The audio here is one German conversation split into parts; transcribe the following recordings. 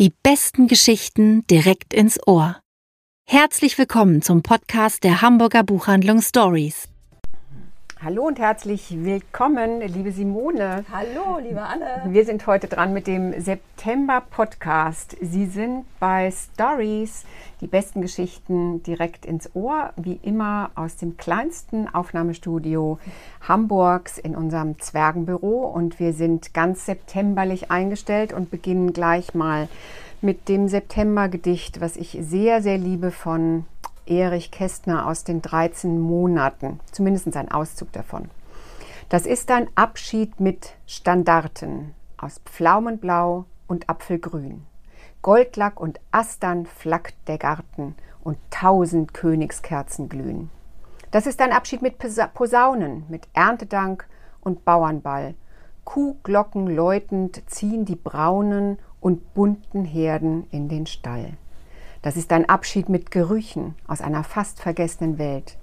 Die besten Geschichten direkt ins Ohr. Herzlich willkommen zum Podcast der Hamburger Buchhandlung Stories. Hallo und herzlich willkommen, liebe Simone. Hallo, liebe Anne. Wir sind heute dran mit dem September-Podcast. Sie sind bei Stories, die besten Geschichten direkt ins Ohr, wie immer aus dem kleinsten Aufnahmestudio Hamburgs in unserem Zwergenbüro. Und wir sind ganz septemberlich eingestellt und beginnen gleich mal mit dem September-Gedicht, was ich sehr, sehr liebe von Erich Kästner aus den 13 Monaten, zumindest ein Auszug davon. Das ist ein Abschied mit Standarten aus Pflaumenblau und Apfelgrün. Goldlack und Astern flackt der Garten und tausend Königskerzen glühen. Das ist ein Abschied mit Posaunen, mit Erntedank und Bauernball. Kuhglocken läutend ziehen die braunen und bunten Herden in den Stall. Das ist ein Abschied mit Gerüchen aus einer fast vergessenen Welt.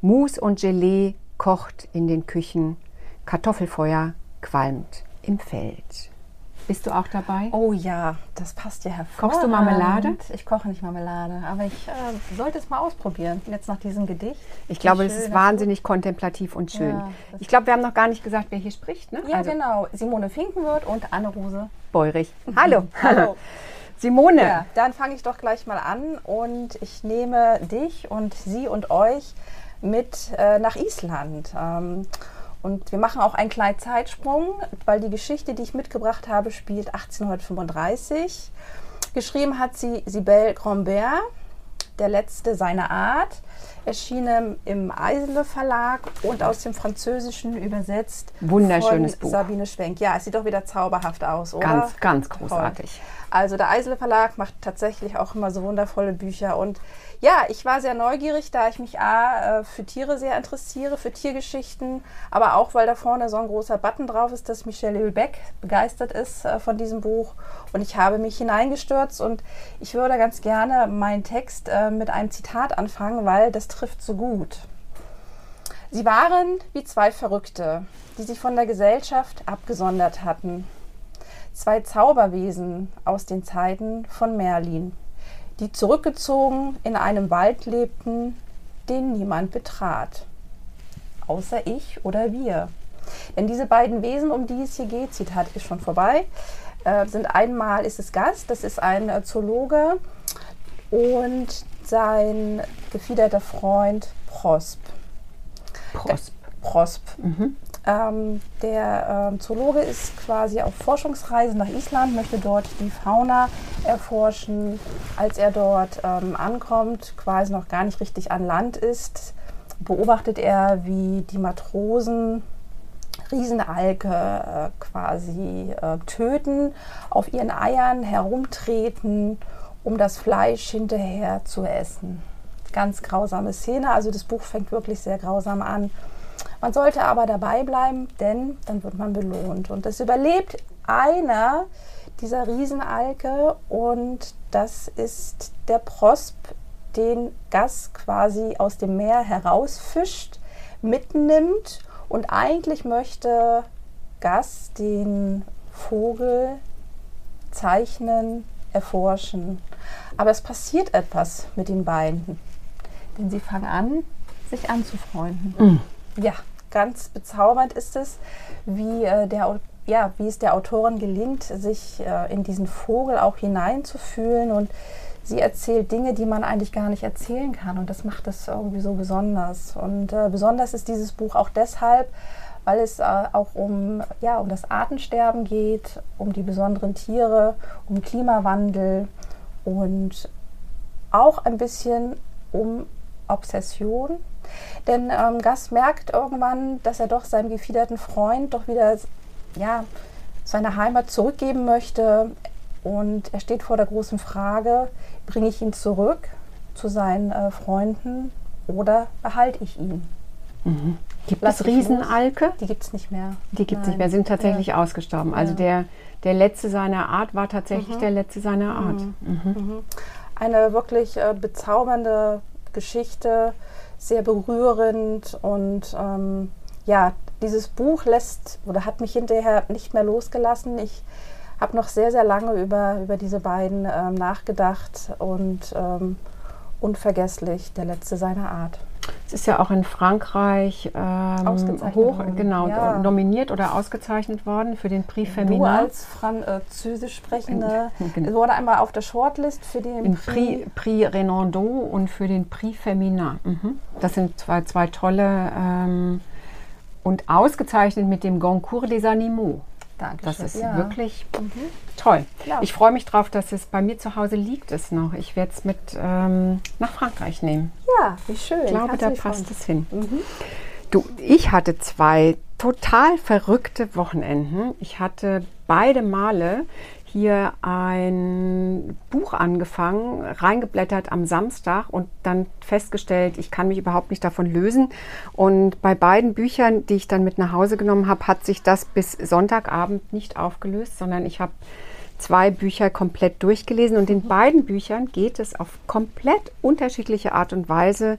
Mus und Gelee kocht in den Küchen, Kartoffelfeuer qualmt im Feld. Bist du auch dabei? Oh ja, das passt ja hervorragend. Kochst du Marmelade? Ich koche nicht Marmelade, aber ich äh, sollte es mal ausprobieren, jetzt nach diesem Gedicht. Ich glaube, es ist wahnsinnig kontemplativ und schön. Ja, ich glaube, wir haben noch gar nicht gesagt, wer hier spricht. Ne? Ja, also, genau. Simone Finkenwirth und Anne-Rose Beurich. Hallo. Hallo. Simone. Ja, dann fange ich doch gleich mal an und ich nehme dich und sie und euch mit äh, nach Island. Ähm, und wir machen auch einen kleinen Zeitsprung, weil die Geschichte, die ich mitgebracht habe, spielt 1835. Geschrieben hat sie Sibel Grambert, der letzte seiner Art, erschienen im Eisele Verlag und aus dem Französischen übersetzt. Wunderschönes von Buch. Sabine Schwenk. Ja, es sieht doch wieder zauberhaft aus, oder? Ganz, ganz großartig. Toll. Also der Eisele Verlag macht tatsächlich auch immer so wundervolle Bücher. Und ja, ich war sehr neugierig, da ich mich A, äh, für Tiere sehr interessiere, für Tiergeschichten, aber auch, weil da vorne so ein großer Button drauf ist, dass Michelle Hülbeck begeistert ist äh, von diesem Buch. Und ich habe mich hineingestürzt und ich würde ganz gerne meinen Text äh, mit einem Zitat anfangen, weil das trifft so gut. Sie waren wie zwei Verrückte, die sich von der Gesellschaft abgesondert hatten zwei Zauberwesen aus den Zeiten von Merlin, die zurückgezogen in einem Wald lebten, den niemand betrat. Außer ich oder wir. Denn diese beiden Wesen, um die es hier geht, Zitat ist schon vorbei, äh, sind einmal ist es Gast, das ist ein Zoologe und sein gefiederter Freund Prosp. Prosp. Prosp. Mhm. Ähm, der ähm, Zoologe ist quasi auf Forschungsreise nach Island, möchte dort die Fauna erforschen. Als er dort ähm, ankommt, quasi noch gar nicht richtig an Land ist, beobachtet er, wie die Matrosen Riesenalke äh, quasi äh, töten, auf ihren Eiern herumtreten, um das Fleisch hinterher zu essen. Ganz grausame Szene, also das Buch fängt wirklich sehr grausam an. Man sollte aber dabei bleiben, denn dann wird man belohnt. Und es überlebt einer dieser Riesenalke und das ist der Prosp, den Gas quasi aus dem Meer herausfischt, mitnimmt und eigentlich möchte Gas den Vogel zeichnen, erforschen. Aber es passiert etwas mit den beiden, denn sie fangen an, sich anzufreunden. Mhm. Ja, ganz bezaubernd ist es, wie, äh, der, ja, wie es der Autorin gelingt, sich äh, in diesen Vogel auch hineinzufühlen. Und sie erzählt Dinge, die man eigentlich gar nicht erzählen kann. Und das macht es irgendwie so besonders. Und äh, besonders ist dieses Buch auch deshalb, weil es äh, auch um, ja, um das Artensterben geht, um die besonderen Tiere, um Klimawandel und auch ein bisschen um Obsession denn ähm, Gas merkt irgendwann, dass er doch seinem gefiederten Freund doch wieder ja, seine Heimat zurückgeben möchte. Und er steht vor der großen Frage, bringe ich ihn zurück zu seinen äh, Freunden oder behalte ich ihn? Mhm. Gibt Lass es Riesenalke? Die gibt es nicht mehr. Die gibt es nicht mehr, sind tatsächlich ja. ausgestorben. Also ja. der, der letzte seiner Art war tatsächlich mhm. der letzte seiner Art. Mhm. mhm. mhm. Eine wirklich äh, bezaubernde Geschichte, sehr berührend und ähm, ja, dieses Buch lässt oder hat mich hinterher nicht mehr losgelassen. Ich habe noch sehr, sehr lange über, über diese beiden ähm, nachgedacht und ähm, unvergesslich, der letzte seiner Art. Es ist ja auch in Frankreich ähm, hoch, worden. genau, ja. nominiert oder ausgezeichnet worden für den Prix Feminin. Du als Französisch sprechende genau. wurde einmal auf der Shortlist für den Prix, Prix Renando und für den Prix Feminin. Mhm. Das sind zwei, zwei tolle ähm, und ausgezeichnet mit dem Goncourt des Animaux. Dankeschön. Das ist ja. wirklich mhm. toll. Ja. Ich freue mich darauf, dass es bei mir zu Hause liegt es noch. Ich werde es mit ähm, nach Frankreich nehmen. Ja, wie schön. Ich glaube, da passt es hin. Mhm. Du, ich hatte zwei total verrückte Wochenenden. Ich hatte beide Male hier ein Buch angefangen, reingeblättert am Samstag und dann festgestellt, ich kann mich überhaupt nicht davon lösen. Und bei beiden Büchern, die ich dann mit nach Hause genommen habe, hat sich das bis Sonntagabend nicht aufgelöst, sondern ich habe zwei Bücher komplett durchgelesen und in beiden Büchern geht es auf komplett unterschiedliche Art und Weise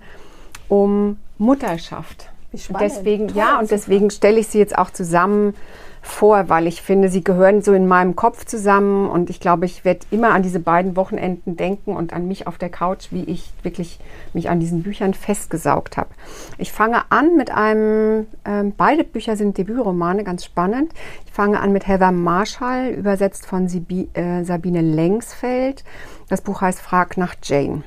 um Mutterschaft. Deswegen, Toll, ja, und deswegen stelle ich sie jetzt auch zusammen vor, weil ich finde, sie gehören so in meinem Kopf zusammen und ich glaube, ich werde immer an diese beiden Wochenenden denken und an mich auf der Couch, wie ich wirklich mich an diesen Büchern festgesaugt habe. Ich fange an mit einem, äh, beide Bücher sind Debütromane, ganz spannend. Ich fange an mit Heather Marshall, übersetzt von Sibi, äh, Sabine Lengsfeld. Das Buch heißt Frag nach Jane.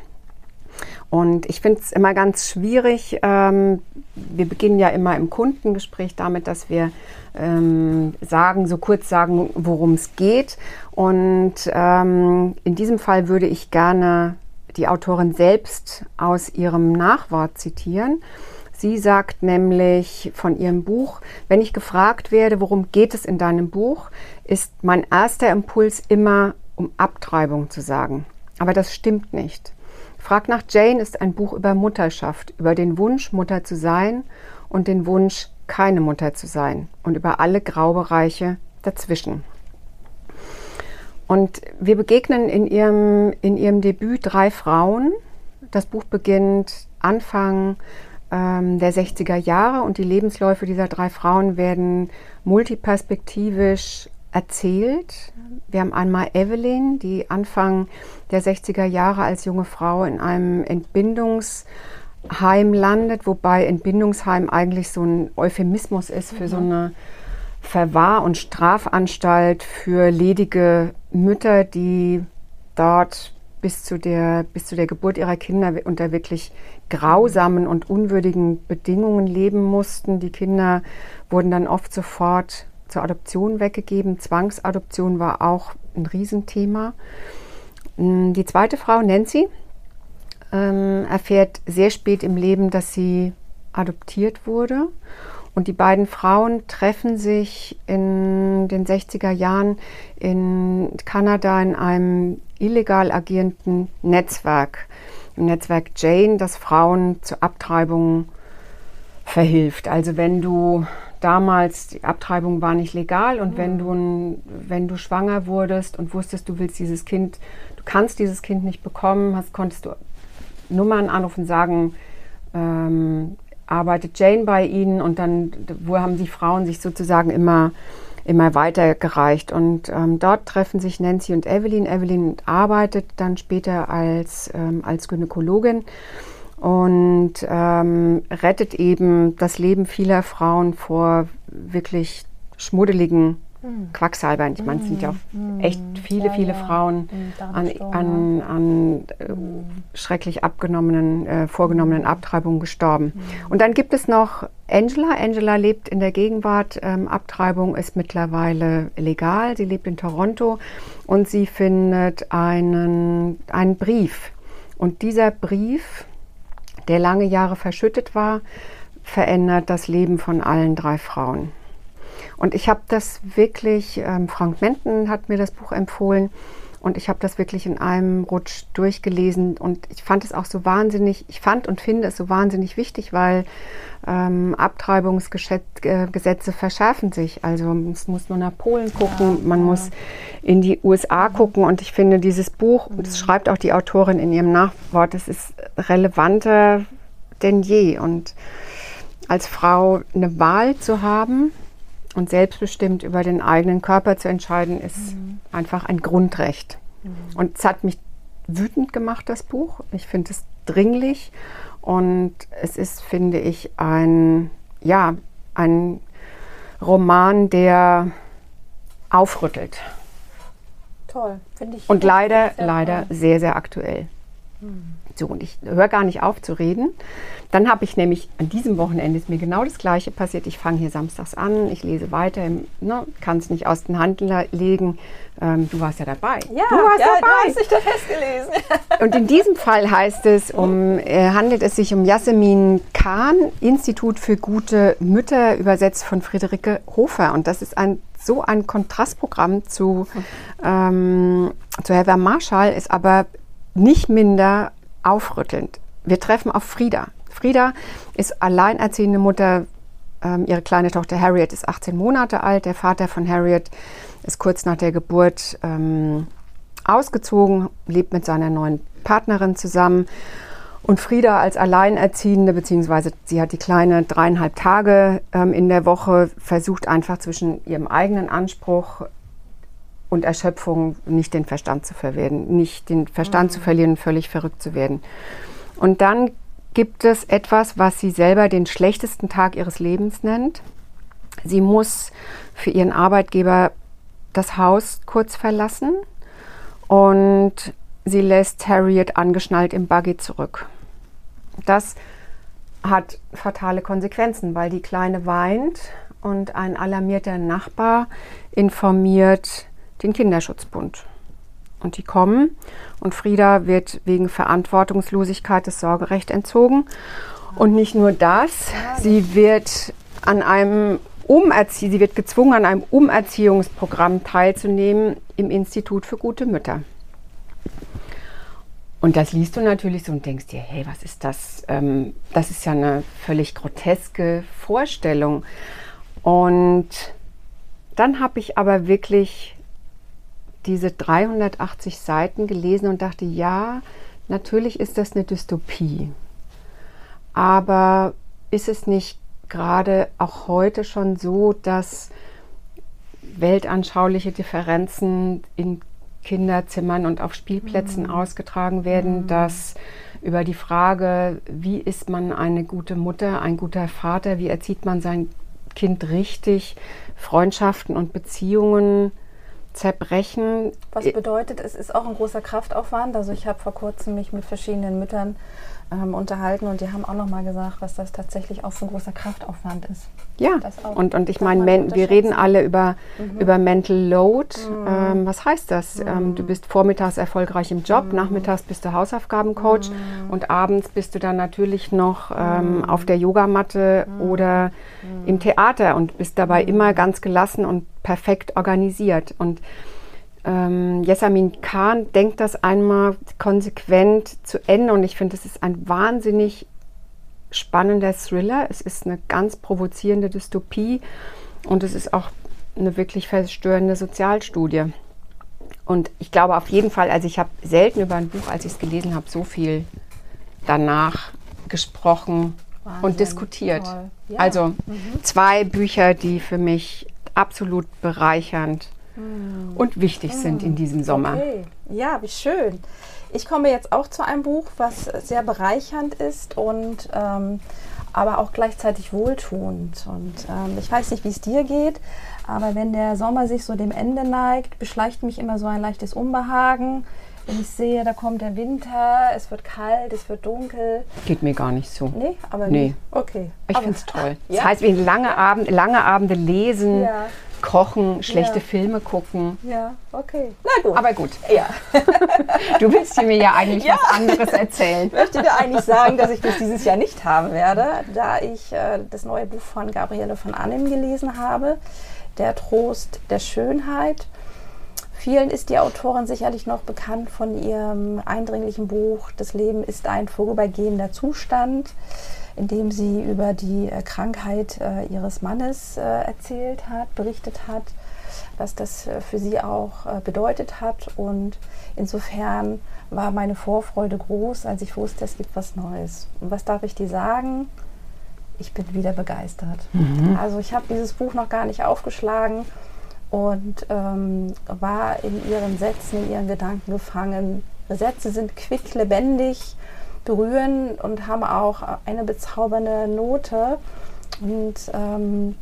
Und ich finde es immer ganz schwierig. Ähm, wir beginnen ja immer im Kundengespräch damit, dass wir ähm, sagen, so kurz sagen, worum es geht. Und ähm, in diesem Fall würde ich gerne die Autorin selbst aus ihrem Nachwort zitieren. Sie sagt nämlich von ihrem Buch, wenn ich gefragt werde, worum geht es in deinem Buch, ist mein erster Impuls immer, um Abtreibung zu sagen. Aber das stimmt nicht. Frag nach Jane ist ein Buch über Mutterschaft, über den Wunsch, Mutter zu sein und den Wunsch, keine Mutter zu sein und über alle Graubereiche dazwischen. Und wir begegnen in ihrem, in ihrem Debüt drei Frauen. Das Buch beginnt Anfang ähm, der 60er Jahre und die Lebensläufe dieser drei Frauen werden multiperspektivisch erzählt. Wir haben einmal Evelyn, die Anfang der 60er Jahre als junge Frau in einem Entbindungsheim landet, wobei Entbindungsheim eigentlich so ein Euphemismus ist für mhm. so eine Verwahr- und Strafanstalt für ledige Mütter, die dort bis zu, der, bis zu der Geburt ihrer Kinder unter wirklich grausamen und unwürdigen Bedingungen leben mussten. Die Kinder wurden dann oft sofort zur Adoption weggegeben. Zwangsadoption war auch ein Riesenthema. Mm, die zweite Frau, Nancy, ähm, erfährt sehr spät im Leben, dass sie adoptiert wurde. Und die beiden Frauen treffen sich in den 60er Jahren in Kanada in einem illegal agierenden Netzwerk, im Netzwerk Jane, das Frauen zur Abtreibung verhilft. Also wenn du damals, die Abtreibung war nicht legal und mhm. wenn, du, wenn du schwanger wurdest und wusstest, du willst dieses Kind, du kannst dieses Kind nicht bekommen, hast, konntest du Nummern anrufen, sagen, ähm, arbeitet Jane bei ihnen und dann, wo haben die Frauen sich sozusagen immer, immer weitergereicht. Und ähm, dort treffen sich Nancy und Evelyn. Evelyn arbeitet dann später als, ähm, als Gynäkologin und ähm, rettet eben das Leben vieler Frauen vor wirklich schmuddeligen mhm. Quacksalbern. Ich meine, es sind ja mhm. echt viele, ja, viele ja. Frauen mhm, an, an, an äh, schrecklich abgenommenen, äh, vorgenommenen Abtreibungen gestorben. Mhm. Und dann gibt es noch Angela. Angela lebt in der Gegenwart. Ähm, Abtreibung ist mittlerweile legal. Sie lebt in Toronto und sie findet einen, einen Brief. Und dieser Brief der lange Jahre verschüttet war, verändert das Leben von allen drei Frauen. Und ich habe das wirklich, ähm, Frank Menten hat mir das Buch empfohlen und ich habe das wirklich in einem Rutsch durchgelesen und ich fand es auch so wahnsinnig, ich fand und finde es so wahnsinnig wichtig, weil ähm, Abtreibungsgesetze verschärfen sich. Also es muss nur nach Polen gucken, ja, man ja. muss in die USA gucken und ich finde dieses Buch, mhm. das schreibt auch die Autorin in ihrem Nachwort, es ist relevanter denn je und als Frau eine Wahl zu haben, und selbstbestimmt über den eigenen Körper zu entscheiden, ist mhm. einfach ein Grundrecht. Mhm. Und es hat mich wütend gemacht, das Buch. Ich finde es dringlich und es ist, finde ich, ein, ja, ein Roman, der aufrüttelt. Toll, finde ich. Und leider, leider sehr, sehr aktuell. Hm. So, und ich höre gar nicht auf zu reden. Dann habe ich nämlich an diesem Wochenende ist mir genau das Gleiche passiert. Ich fange hier samstags an, ich lese weiter, ne, kann es nicht aus den Händen legen. Ähm, du warst ja dabei. Ja, du warst ja, dabei. du hast dich da festgelesen. und in diesem Fall heißt es, um, äh, handelt es sich um Jasmin Kahn, Institut für gute Mütter, übersetzt von Friederike Hofer. Und das ist ein so ein Kontrastprogramm zu, ähm, zu Heather Marshall, ist aber nicht minder aufrüttelnd. Wir treffen auf Frieda. Frieda ist alleinerziehende Mutter. Ähm, ihre kleine Tochter Harriet ist 18 Monate alt. Der Vater von Harriet ist kurz nach der Geburt ähm, ausgezogen, lebt mit seiner neuen Partnerin zusammen. Und Frieda als Alleinerziehende, beziehungsweise sie hat die kleine dreieinhalb Tage ähm, in der Woche, versucht einfach zwischen ihrem eigenen Anspruch und Erschöpfung nicht den Verstand zu verwerten, nicht den Verstand mhm. zu verlieren, völlig verrückt zu werden. Und dann gibt es etwas, was sie selber den schlechtesten Tag ihres Lebens nennt. Sie muss für ihren Arbeitgeber das Haus kurz verlassen und sie lässt Harriet angeschnallt im Buggy zurück. Das hat fatale Konsequenzen, weil die Kleine weint und ein alarmierter Nachbar informiert den Kinderschutzbund. Und die kommen und Frieda wird wegen Verantwortungslosigkeit das Sorgerecht entzogen. Und nicht nur das, sie wird an einem Umerzie sie wird gezwungen, an einem Umerziehungsprogramm teilzunehmen im Institut für gute Mütter. Und das liest du natürlich so und denkst dir, hey, was ist das? Ähm, das ist ja eine völlig groteske Vorstellung. Und dann habe ich aber wirklich diese 380 Seiten gelesen und dachte, ja, natürlich ist das eine Dystopie. Aber ist es nicht gerade auch heute schon so, dass weltanschauliche Differenzen in Kinderzimmern und auf Spielplätzen mhm. ausgetragen werden, mhm. dass über die Frage, wie ist man eine gute Mutter, ein guter Vater, wie erzieht man sein Kind richtig, Freundschaften und Beziehungen zerbrechen. Was bedeutet, es ist auch ein großer Kraftaufwand. Also ich habe vor kurzem mich mit verschiedenen Müttern ähm, unterhalten und die haben auch nochmal gesagt, was das tatsächlich auch für ein großer Kraftaufwand ist. Ja, und, und ich meine, wir reden alle über, mhm. über Mental Load. Mhm. Ähm, was heißt das? Mhm. Ähm, du bist vormittags erfolgreich im Job, mhm. nachmittags bist du Hausaufgabencoach mhm. und abends bist du dann natürlich noch ähm, mhm. auf der Yogamatte oder im Theater und bist dabei immer ganz gelassen und perfekt organisiert. Und ähm, Yesamin Khan denkt das einmal konsequent zu Ende und ich finde, es ist ein wahnsinnig spannender Thriller. Es ist eine ganz provozierende Dystopie und es ist auch eine wirklich verstörende Sozialstudie. Und ich glaube auf jeden Fall, also ich habe selten über ein Buch, als ich es gelesen habe, so viel danach gesprochen Wahnsinn, und diskutiert. Ja. Also mhm. zwei Bücher, die für mich absolut bereichernd mm. und wichtig mm. sind in diesem Sommer. Okay. Ja, wie schön. Ich komme jetzt auch zu einem Buch, was sehr bereichernd ist und ähm, aber auch gleichzeitig wohltuend. Und ähm, ich weiß nicht, wie es dir geht, aber wenn der Sommer sich so dem Ende neigt, beschleicht mich immer so ein leichtes Unbehagen. Wenn ich sehe, da kommt der Winter, es wird kalt, es wird dunkel. Geht mir gar nicht so. Nee, aber nee. Nicht. Okay. Ich finde es toll. Ja? Das heißt, wie lange, Abend, lange Abende lesen, ja. kochen, schlechte ja. Filme gucken. Ja, okay. Na gut. Aber gut. Ja. du willst mir ja eigentlich was anderes erzählen. Ich möchte dir eigentlich sagen, dass ich das dieses Jahr nicht haben werde, da ich äh, das neue Buch von Gabriele von Annem gelesen habe. Der Trost der Schönheit. Vielen ist die Autorin sicherlich noch bekannt von ihrem eindringlichen Buch Das Leben ist ein vorübergehender Zustand, in dem sie über die äh, Krankheit äh, ihres Mannes äh, erzählt hat, berichtet hat, was das für sie auch bedeutet hat. Und insofern war meine Vorfreude groß, als ich wusste, es gibt was Neues. Und was darf ich dir sagen? ich bin wieder begeistert. Mhm. Also ich habe dieses Buch noch gar nicht aufgeschlagen und ähm, war in ihren Sätzen, in ihren Gedanken gefangen. Sätze sind quick, lebendig, berühren und haben auch eine bezaubernde Note. Und ähm,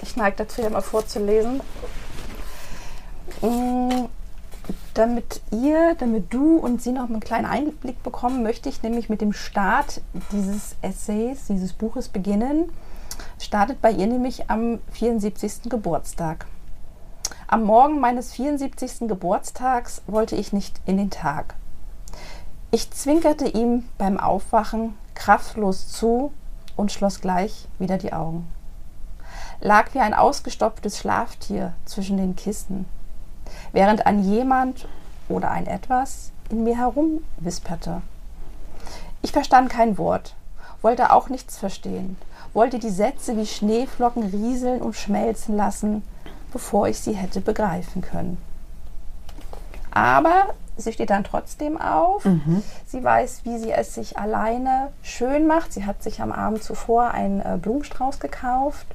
ich neige dazu, ja mal vorzulesen. Mm, damit ihr, damit du und sie noch einen kleinen Einblick bekommen, möchte ich nämlich mit dem Start dieses Essays, dieses Buches beginnen. Startet bei ihr nämlich am 74. Geburtstag. Am Morgen meines 74. Geburtstags wollte ich nicht in den Tag. Ich zwinkerte ihm beim Aufwachen kraftlos zu und schloss gleich wieder die Augen. Lag wie ein ausgestopftes Schlaftier zwischen den Kissen während ein jemand oder ein etwas in mir herumwisperte. Ich verstand kein Wort, wollte auch nichts verstehen, wollte die Sätze wie Schneeflocken rieseln und schmelzen lassen, bevor ich sie hätte begreifen können. Aber sie steht dann trotzdem auf. Mhm. Sie weiß, wie sie es sich alleine schön macht. Sie hat sich am Abend zuvor einen äh, Blumenstrauß gekauft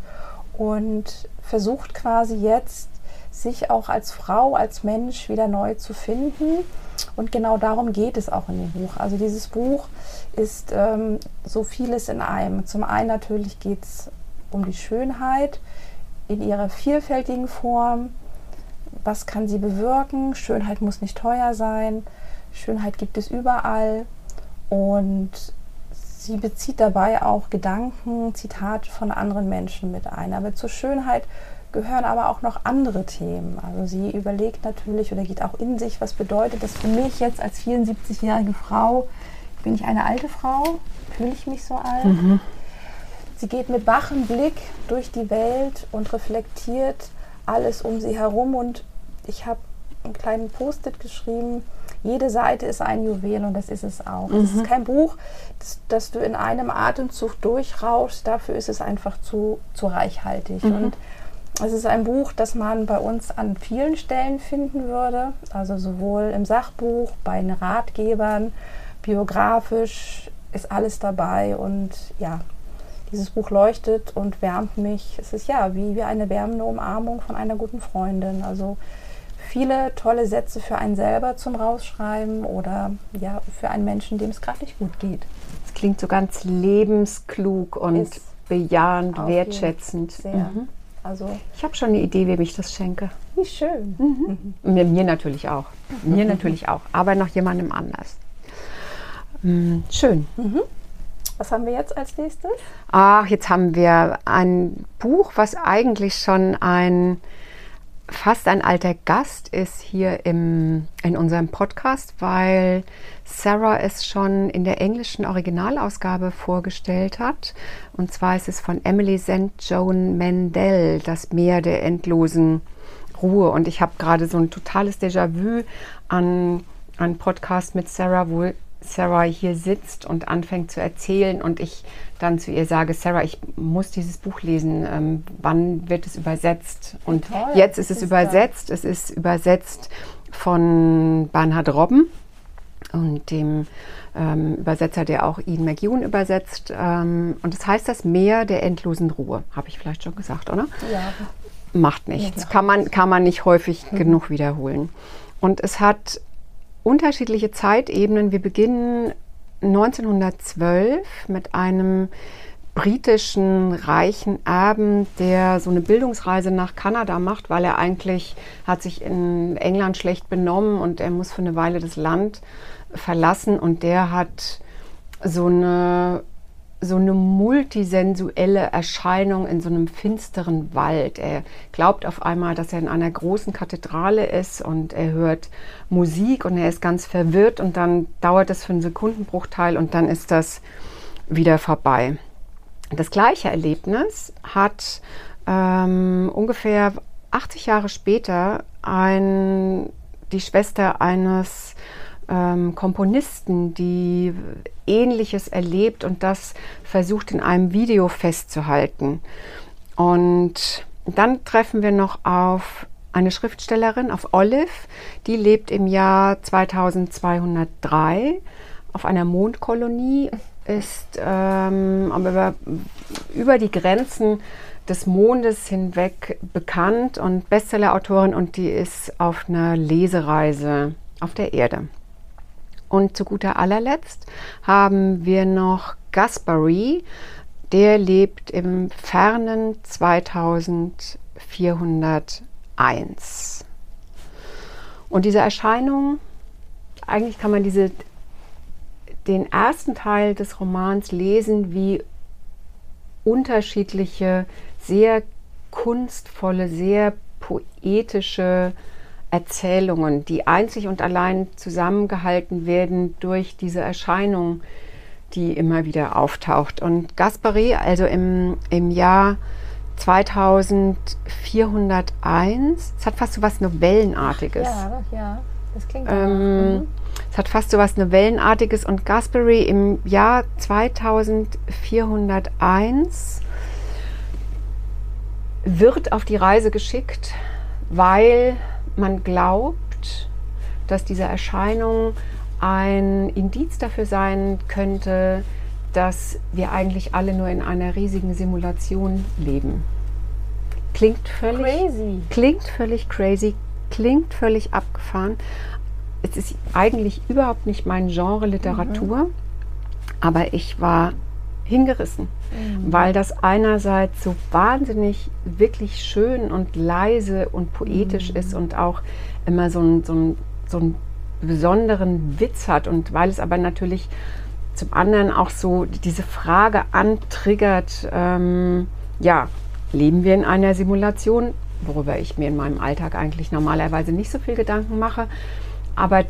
und versucht quasi jetzt sich auch als Frau, als Mensch wieder neu zu finden. Und genau darum geht es auch in dem Buch. Also dieses Buch ist ähm, so vieles in einem. Zum einen natürlich geht es um die Schönheit in ihrer vielfältigen Form. Was kann sie bewirken? Schönheit muss nicht teuer sein. Schönheit gibt es überall. Und sie bezieht dabei auch Gedanken, Zitate von anderen Menschen mit ein. Aber zur Schönheit gehören aber auch noch andere Themen. Also sie überlegt natürlich oder geht auch in sich, was bedeutet das für mich jetzt als 74-jährige Frau? Bin ich eine alte Frau? Fühle ich mich so alt? Mhm. Sie geht mit wachem Blick durch die Welt und reflektiert alles um sie herum. Und ich habe einen kleinen Post-it geschrieben. Jede Seite ist ein Juwel und das ist es auch. Es ist mhm. kein Buch, das, das, du in einem Atemzug durchrauschst. Dafür ist es einfach zu, zu reichhaltig. Mhm. Und es ist ein Buch, das man bei uns an vielen Stellen finden würde, also sowohl im Sachbuch, bei den Ratgebern, biografisch ist alles dabei und ja, dieses Buch leuchtet und wärmt mich. Es ist ja wie, wie eine wärmende Umarmung von einer guten Freundin. Also viele tolle Sätze für einen selber zum Rausschreiben oder ja, für einen Menschen, dem es gerade nicht gut geht. Es klingt so ganz lebensklug und ist bejahend, wertschätzend. Sehr. Mhm. Also ich habe schon eine Idee, wem ich das schenke. Wie schön. Mhm. Mhm. Mir natürlich auch. Mir mhm. natürlich auch. Aber noch jemandem anders. Mhm. Schön. Mhm. Was haben wir jetzt als nächstes? Ach, jetzt haben wir ein Buch, was eigentlich schon ein fast ein alter Gast ist hier im, in unserem Podcast, weil Sarah es schon in der englischen Originalausgabe vorgestellt hat. Und zwar ist es von Emily St. Joan Mandel, Das Meer der endlosen Ruhe. Und ich habe gerade so ein totales Déjà-vu an einen Podcast mit Sarah, wo Sarah hier sitzt und anfängt zu erzählen und ich dann zu ihr sage, Sarah, ich muss dieses Buch lesen. Ähm, wann wird es übersetzt? Und Toll, jetzt ist es ist übersetzt. Da. Es ist übersetzt von Bernhard Robben und dem ähm, Übersetzer, der auch Ian McEwan übersetzt. Ähm, und es das heißt das Meer der endlosen Ruhe. Habe ich vielleicht schon gesagt, oder? Ja. Macht nichts. Ja, kann, man, kann man nicht häufig mhm. genug wiederholen. Und es hat unterschiedliche Zeitebenen. Wir beginnen 1912 mit einem britischen reichen Erben, der so eine Bildungsreise nach Kanada macht, weil er eigentlich hat sich in England schlecht benommen und er muss für eine Weile das Land verlassen und der hat so eine so eine multisensuelle Erscheinung in so einem finsteren Wald. Er glaubt auf einmal, dass er in einer großen Kathedrale ist und er hört Musik und er ist ganz verwirrt und dann dauert es für einen Sekundenbruchteil und dann ist das wieder vorbei. Das gleiche Erlebnis hat ähm, ungefähr 80 Jahre später ein, die Schwester eines ähm, Komponisten, die Ähnliches erlebt und das versucht in einem Video festzuhalten. Und dann treffen wir noch auf eine Schriftstellerin, auf Olive, die lebt im Jahr 2203 auf einer Mondkolonie ist ähm, über, über die Grenzen des Mondes hinweg bekannt und Bestsellerautorin und die ist auf einer Lesereise auf der Erde. Und zu guter allerletzt haben wir noch Gaspari, der lebt im fernen 2401. Und diese Erscheinung, eigentlich kann man diese, den ersten Teil des Romans lesen wie unterschiedliche, sehr kunstvolle, sehr poetische Erzählungen, die einzig und allein zusammengehalten werden durch diese Erscheinung, die immer wieder auftaucht. Und Gaspari, also im, im Jahr 2401, es hat fast so was Novellenartiges. Ja, ja, das klingt ähm, mhm. Es hat fast so was Novellenartiges und Gasperi im Jahr 2401 wird auf die Reise geschickt, weil man glaubt, dass diese Erscheinung ein Indiz dafür sein könnte, dass wir eigentlich alle nur in einer riesigen Simulation leben. Klingt völlig crazy. Klingt völlig crazy, klingt völlig abgefahren. Es ist eigentlich überhaupt nicht mein Genre Literatur, mhm. aber ich war hingerissen, mhm. weil das einerseits so wahnsinnig wirklich schön und leise und poetisch mhm. ist und auch immer so ein, so so ein besonderen Witz hat und weil es aber natürlich zum anderen auch so diese Frage antriggert, ähm, ja, leben wir in einer Simulation, worüber ich mir in meinem Alltag eigentlich normalerweise nicht so viel Gedanken mache, aber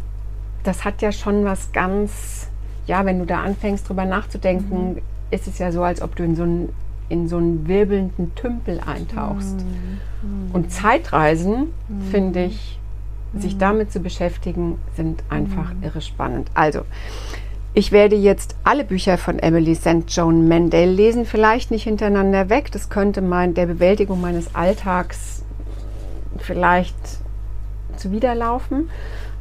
das hat ja schon was ganz, ja, wenn du da anfängst drüber nachzudenken, mhm. Ist es ja so, als ob du in so einen in so einen wirbelnden Tümpel eintauchst. Mhm. Und Zeitreisen, mhm. finde ich, sich mhm. damit zu beschäftigen, sind einfach mhm. irre spannend. Also, ich werde jetzt alle Bücher von Emily St. John Mandel lesen, vielleicht nicht hintereinander weg. Das könnte mein, der Bewältigung meines Alltags vielleicht zuwiderlaufen,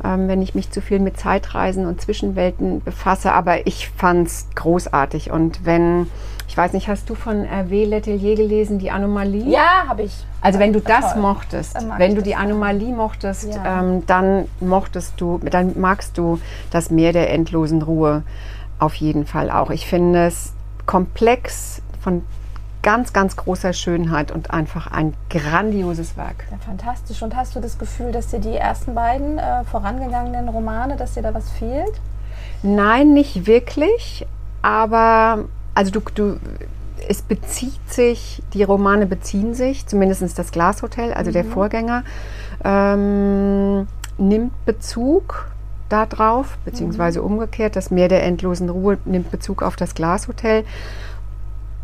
ähm, wenn ich mich zu viel mit Zeitreisen und Zwischenwelten befasse. Aber ich fand es großartig. Und wenn ich weiß nicht, hast du von Hervé Letelier gelesen, die Anomalie? Ja, habe ich. Also wenn du das Toll. mochtest, wenn du die Anomalie mochtest, ja. ähm, dann mochtest du, dann magst du das Meer der endlosen Ruhe auf jeden Fall auch. Ich finde es komplex von ganz, ganz großer Schönheit und einfach ein grandioses Werk. Ja, fantastisch. Und hast du das Gefühl, dass dir die ersten beiden äh, vorangegangenen Romane, dass dir da was fehlt? Nein, nicht wirklich. Aber also du, du, es bezieht sich, die Romane beziehen sich, zumindest das Glashotel, also mhm. der Vorgänger, ähm, nimmt Bezug darauf, beziehungsweise mhm. umgekehrt, das Meer der endlosen Ruhe nimmt Bezug auf das Glashotel.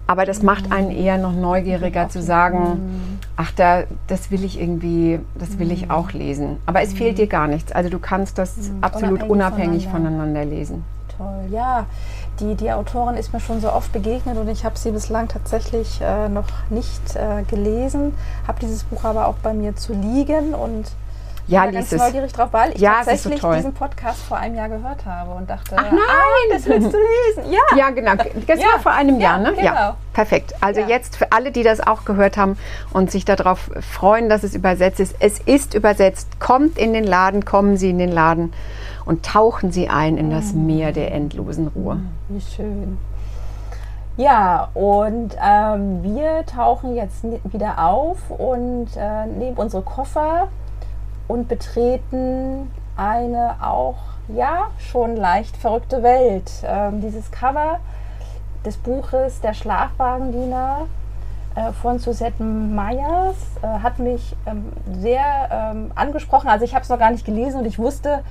Aber das macht einen mhm. eher noch neugieriger zu sagen, mhm. ach, da, das will ich irgendwie, das will ich mhm. auch lesen. Aber es fehlt dir gar nichts. Also du kannst das absolut unabhängig, unabhängig voneinander. voneinander lesen. Toll, ja die, die Autorin ist mir schon so oft begegnet und ich habe sie bislang tatsächlich äh, noch nicht äh, gelesen, habe dieses Buch aber auch bei mir zu liegen und ja, ganz es. neugierig drauf, weil ich ja, tatsächlich so diesen Podcast vor einem Jahr gehört habe und dachte, ach nein, ah, das willst du lesen. Ja, ja genau. Das ja. war vor einem Jahr, ne? Genau. Ja, perfekt. Also ja. jetzt für alle, die das auch gehört haben und sich darauf freuen, dass es übersetzt ist. Es ist übersetzt. Kommt in den Laden, kommen Sie in den Laden und tauchen sie ein in das mm. Meer der endlosen Ruhe. Mm, wie schön. Ja, und ähm, wir tauchen jetzt wieder auf und äh, nehmen unsere Koffer und betreten eine auch ja schon leicht verrückte Welt. Ähm, dieses Cover des Buches Der Schlafwagendiener äh, von Suzette Meyers äh, hat mich ähm, sehr ähm, angesprochen. Also ich habe es noch gar nicht gelesen und ich wusste,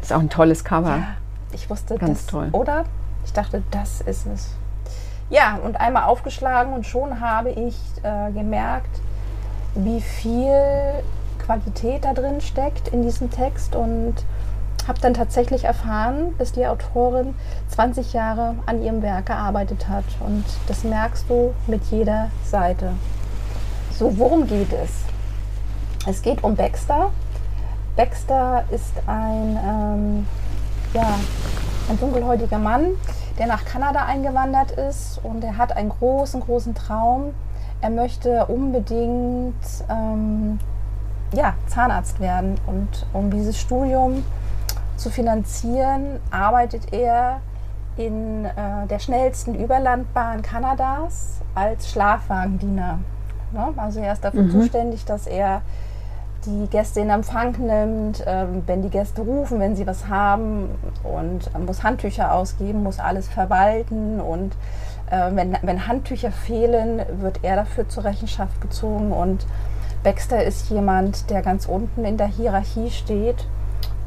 ist auch ein tolles Cover. Ja, ich wusste Ganz das, toll. Oder? Ich dachte, das ist es. Ja, und einmal aufgeschlagen und schon habe ich äh, gemerkt, wie viel Qualität da drin steckt in diesem Text und habe dann tatsächlich erfahren, dass die Autorin 20 Jahre an ihrem Werk gearbeitet hat. Und das merkst du mit jeder Seite. So, worum geht es? Es geht um Baxter, Baxter ist ein, ähm, ja, ein dunkelhäutiger Mann, der nach Kanada eingewandert ist und er hat einen großen, großen Traum. Er möchte unbedingt ähm, ja, Zahnarzt werden und um dieses Studium zu finanzieren, arbeitet er in äh, der schnellsten Überlandbahn Kanadas als Schlafwagendiener. Ne? Also er ist dafür mhm. zuständig, dass er die Gäste in Empfang nimmt, äh, wenn die Gäste rufen, wenn sie was haben und muss Handtücher ausgeben, muss alles verwalten und äh, wenn, wenn Handtücher fehlen, wird er dafür zur Rechenschaft gezogen und Baxter ist jemand, der ganz unten in der Hierarchie steht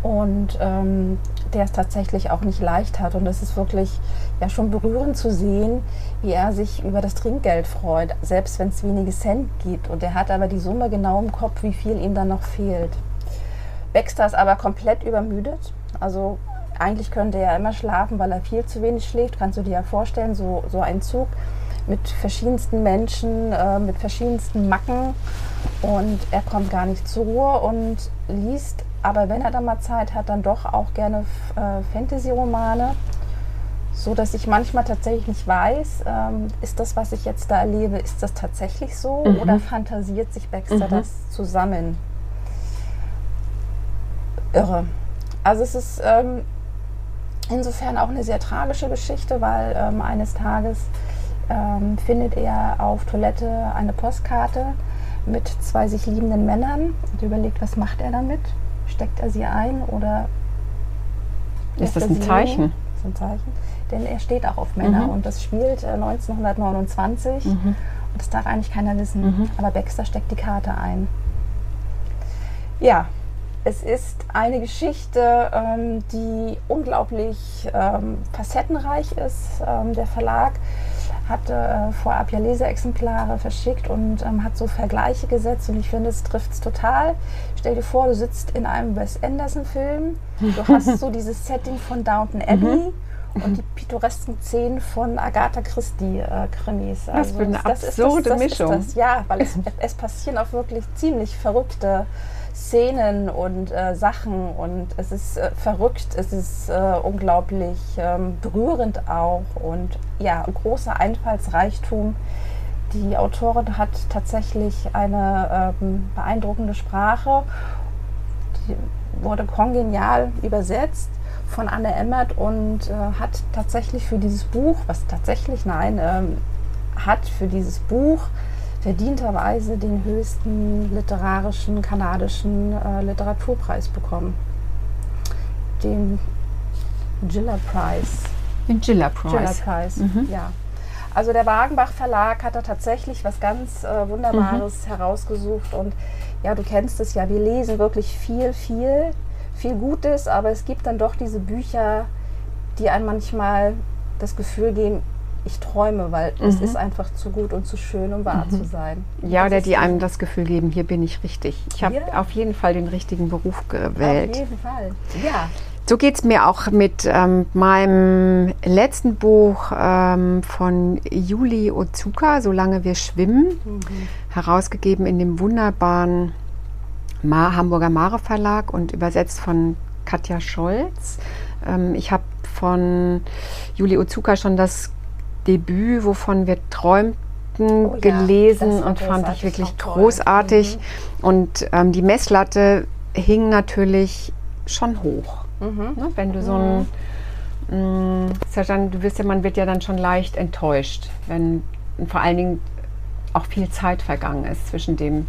und ähm, der es tatsächlich auch nicht leicht hat. Und es ist wirklich ja schon berührend zu sehen, wie er sich über das Trinkgeld freut, selbst wenn es wenige Cent gibt. Und er hat aber die Summe genau im Kopf, wie viel ihm dann noch fehlt. Baxter ist aber komplett übermüdet. Also eigentlich könnte er immer schlafen, weil er viel zu wenig schläft. Kannst du dir ja vorstellen, so, so ein Zug mit verschiedensten Menschen, äh, mit verschiedensten Macken. Und er kommt gar nicht zur Ruhe und liest aber wenn er dann mal Zeit hat, dann doch auch gerne äh, Fantasy-Romane, so dass ich manchmal tatsächlich nicht weiß, ähm, ist das, was ich jetzt da erlebe, ist das tatsächlich so mhm. oder fantasiert sich Baxter mhm. das zusammen? Irre. Also es ist ähm, insofern auch eine sehr tragische Geschichte, weil ähm, eines Tages ähm, findet er auf Toilette eine Postkarte mit zwei sich liebenden Männern und überlegt, was macht er damit? Steckt er sie ein oder ist das ein Zeichen? Das ist ein Zeichen. Denn er steht auch auf Männer mhm. und das spielt 1929 äh, mhm. und das darf eigentlich keiner wissen. Mhm. Aber Baxter steckt die Karte ein. Ja, es ist eine Geschichte, ähm, die unglaublich ähm, facettenreich ist. Ähm, der Verlag hatte äh, vorab ja Leseexemplare verschickt und ähm, hat so Vergleiche gesetzt und ich finde, es trifft es total. Stell dir vor, du sitzt in einem Wes Anderson-Film, du hast so dieses Setting von Downton Abbey. Mhm. Und die pittoresken Szenen von Agatha Christie-Krimis. Äh, also das wird eine absurde das, das Mischung. Ja, weil es, es passieren auch wirklich ziemlich verrückte Szenen und äh, Sachen und es ist äh, verrückt, es ist äh, unglaublich ähm, berührend auch und ja, großer Einfallsreichtum. Die Autorin hat tatsächlich eine ähm, beeindruckende Sprache, die wurde kongenial übersetzt von Anne Emmert und äh, hat tatsächlich für dieses Buch, was tatsächlich, nein, ähm, hat für dieses Buch verdienterweise den höchsten literarischen kanadischen äh, Literaturpreis bekommen. Den Giller Prize. Den Giller Prize. Giller Prize, mhm. ja. Also der Wagenbach Verlag hat da tatsächlich was ganz äh, Wunderbares mhm. herausgesucht und ja, du kennst es ja, wir lesen wirklich viel, viel, viel Gutes, aber es gibt dann doch diese Bücher, die einem manchmal das Gefühl geben, ich träume, weil mhm. es ist einfach zu gut und zu schön, um wahr mhm. zu sein. Ja, oder die einem das Gefühl geben, hier bin ich richtig. Ich habe ja. auf jeden Fall den richtigen Beruf gewählt. Auf jeden Fall, ja. So geht es mir auch mit ähm, meinem letzten Buch ähm, von Juli Ozuka, Solange wir schwimmen, mhm. herausgegeben in dem wunderbaren Ma Hamburger Mare Verlag und übersetzt von Katja Scholz. Ähm, ich habe von Juli Ozuka schon das Debüt, wovon wir träumten, oh, gelesen ja, und fand ich wirklich großartig. Mhm. Und ähm, die Messlatte hing natürlich schon hoch. Mhm. Ne? Wenn du so ein mh, mm, ja dann, du wirst ja, man wird ja dann schon leicht enttäuscht, wenn vor allen Dingen auch viel Zeit vergangen ist zwischen dem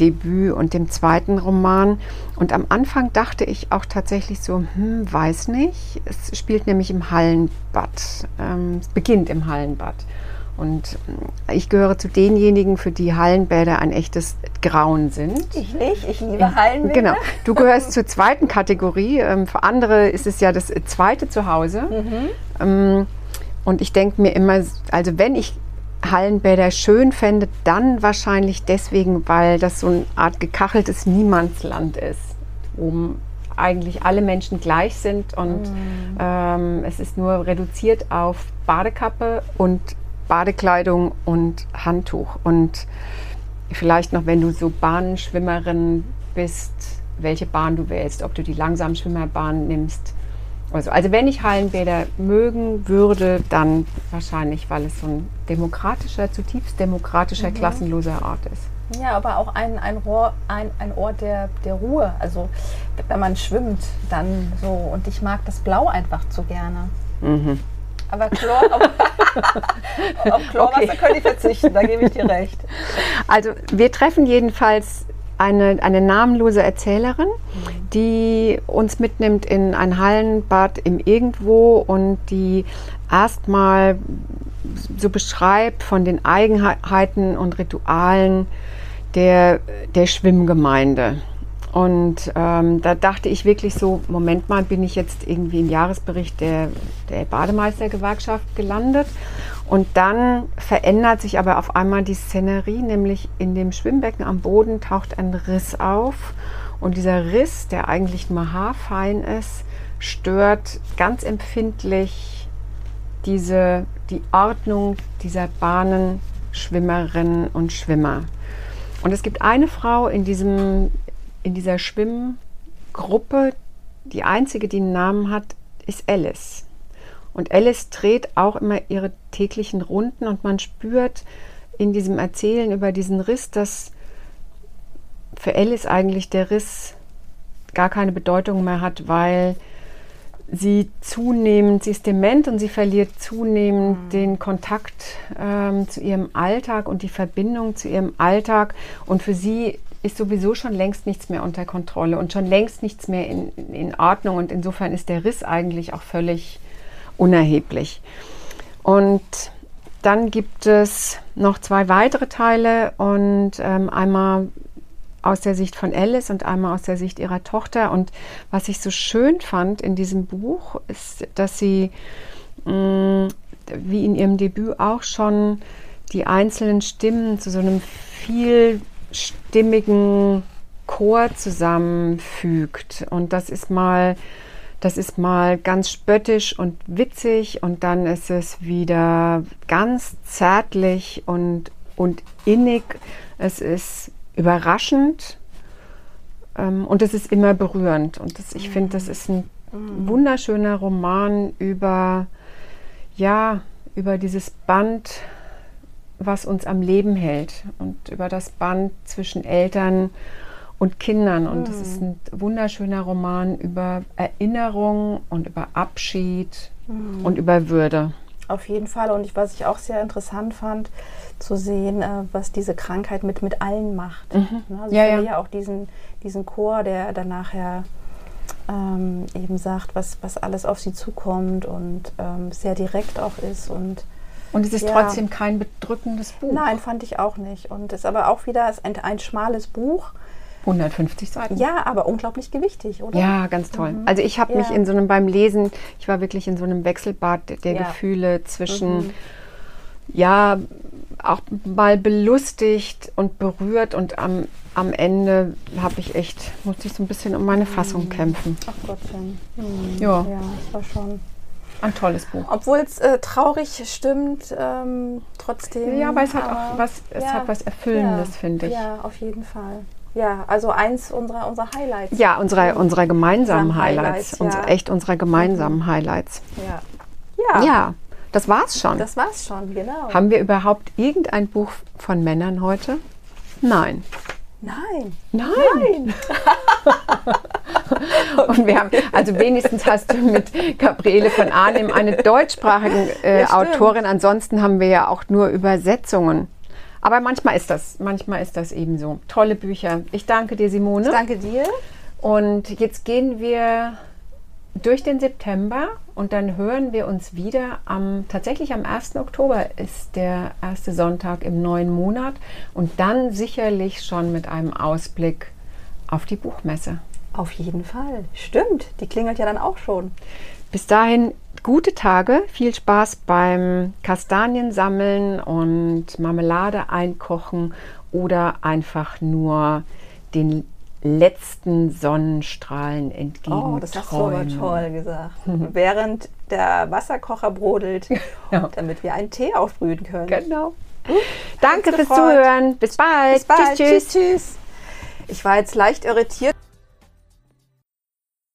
Debüt und dem zweiten Roman. Und am Anfang dachte ich auch tatsächlich so, hm, weiß nicht. Es spielt nämlich im Hallenbad. Ähm, es beginnt im Hallenbad. Und äh, ich gehöre zu denjenigen, für die Hallenbäder ein echtes Grauen sind. Ich nicht, ich liebe Hallenbäder. Genau. Du gehörst zur zweiten Kategorie. Ähm, für andere ist es ja das zweite Zuhause. Mhm. Ähm, und ich denke mir immer, also wenn ich Hallenbäder schön fände, dann wahrscheinlich deswegen, weil das so eine Art gekacheltes Niemandsland ist, wo eigentlich alle Menschen gleich sind und mm. ähm, es ist nur reduziert auf Badekappe und Badekleidung und Handtuch. Und vielleicht noch, wenn du so Bahnschwimmerin bist, welche Bahn du wählst, ob du die Langsamschwimmerbahn nimmst Also, also wenn ich Hallenbäder mögen würde, dann wahrscheinlich, weil es so ein demokratischer, zutiefst demokratischer, klassenloser Ort ist. Ja, aber auch ein, ein, Rohr, ein, ein Ort der, der Ruhe. Also wenn man schwimmt, dann so. Und ich mag das Blau einfach zu gerne. Aber Chlor, auf, auf Chlorwasser Okay. könnte ich verzichten, da gebe ich dir recht. Also wir treffen jedenfalls eine, eine namenlose Erzählerin, die uns mitnimmt in ein Hallenbad im Irgendwo und die erstmal so beschreibt von den Eigenheiten und Ritualen der, der Schwimmgemeinde. Und ähm, da dachte ich wirklich so, Moment mal, bin ich jetzt irgendwie im Jahresbericht der, der Bademeistergewerkschaft gelandet. Und dann verändert sich aber auf einmal die Szenerie, nämlich in dem Schwimmbecken am Boden taucht ein Riss auf. Und dieser Riss, der eigentlich nur haarfein ist, stört ganz empfindlich diese, die Ordnung dieser Bahnen, Schwimmerinnen und Schwimmer. Und es gibt eine Frau in, diesem, in dieser Schwimmgruppe, die einzige, die einen Namen hat, ist Alice. Und Alice dreht auch immer ihre täglichen Runden und man spürt in diesem Erzählen über diesen Riss, dass für Alice eigentlich der Riss gar keine Bedeutung mehr hat, weil sie zunehmend, sie ist dement und sie verliert zunehmend den Kontakt ähm, zu ihrem Alltag und die Verbindung zu ihrem Alltag. Und für sie ist sowieso schon längst nichts mehr unter Kontrolle und schon längst nichts mehr in, in Ordnung. Und insofern ist der Riss eigentlich auch völlig unerheblich. Und dann gibt es noch zwei weitere Teile und ähm, einmal aus der Sicht von Alice und einmal aus der Sicht ihrer Tochter. Und was ich so schön fand in diesem Buch, ist, dass sie, mh, wie in ihrem Debüt auch schon, die einzelnen Stimmen zu so einem vielstimmigen Chor zusammenfügt. Und das ist mal, das ist mal ganz spöttisch und witzig und dann ist es wieder ganz zärtlich und, und innig. Es ist überraschend ähm, und es ist immer berührend. Und das, ich finde, das ist ein wunderschöner Roman über, ja, über dieses Band, was uns am Leben hält und über das Band zwischen Eltern und Kindern. Und es ist ein wunderschöner Roman über Erinnerung und über Abschied und über Würde. Auf jeden Fall. Und ich, was ich auch sehr interessant fand, zu sehen, äh, was diese Krankheit mit, mit allen macht. Ne? Also Ja, ich ja. ja auch diesen, diesen Chor, der dann nachher ähm, eben sagt, was, was alles auf sie zukommt und ähm, sehr direkt auch ist. Und Und es ist Ja. trotzdem kein bedrückendes Buch. nein, fand ich auch nicht. Und es ist aber auch wieder ein, ein schmales Buch. 150 Seiten. Ja, aber unglaublich gewichtig, oder? Ja, ganz toll. Also ich habe mich Ja. in so einem beim Lesen, ich war wirklich in so einem Wechselbad der, Ja. Gefühle zwischen, ja, auch mal belustigt und berührt und am, am Ende habe ich echt, musste ich so ein bisschen um meine Fassung kämpfen. Ach Gottchen. Hm. Ja, Ja, das war schon. Ein tolles Buch. Obwohl es äh, traurig stimmt, ähm, trotzdem. Ja, aber es hat aber- auch was, es ja, hat was Erfüllendes, ja, finde ich. Ja, auf jeden Fall. Ja, also eins unserer, unserer Highlights. Ja, unsere, unsere gemeinsamen Highlights. Highlights, ja. Echt unsere gemeinsamen Highlights. Ja, ja, Ja, das war's schon. das war's schon, genau. Haben wir überhaupt irgendein Buch von Männern heute? Nein. Nein. Nein. Und wir haben, also wenigstens hast du mit Gabriele von Arnim eine deutschsprachige äh, Ja. Autorin. Ansonsten haben wir ja auch nur Übersetzungen. Aber manchmal ist das, manchmal ist das eben so. Tolle Bücher. Ich danke dir, Simone. Danke dir. Und jetzt gehen wir durch den September und dann hören wir uns wieder am tatsächlich am 1. Oktober ist der erste Sonntag im neuen Monat und dann sicherlich schon mit einem Ausblick auf die Buchmesse. Auf jeden Fall. Stimmt, die klingelt ja dann auch schon. Bis dahin gute Tage, viel Spaß beim Kastanien sammeln und Marmelade einkochen oder einfach nur den letzten Sonnenstrahlen entgegen. Oh, das hast du aber toll gesagt. Während der Wasserkocher brodelt, Ja. damit wir einen Tee aufbrühen können. Genau. Danke fürs. Zuhören. Bis bald. Bis bald. Tschüss, tschüss. tschüss. tschüss. Ich war jetzt leicht irritiert.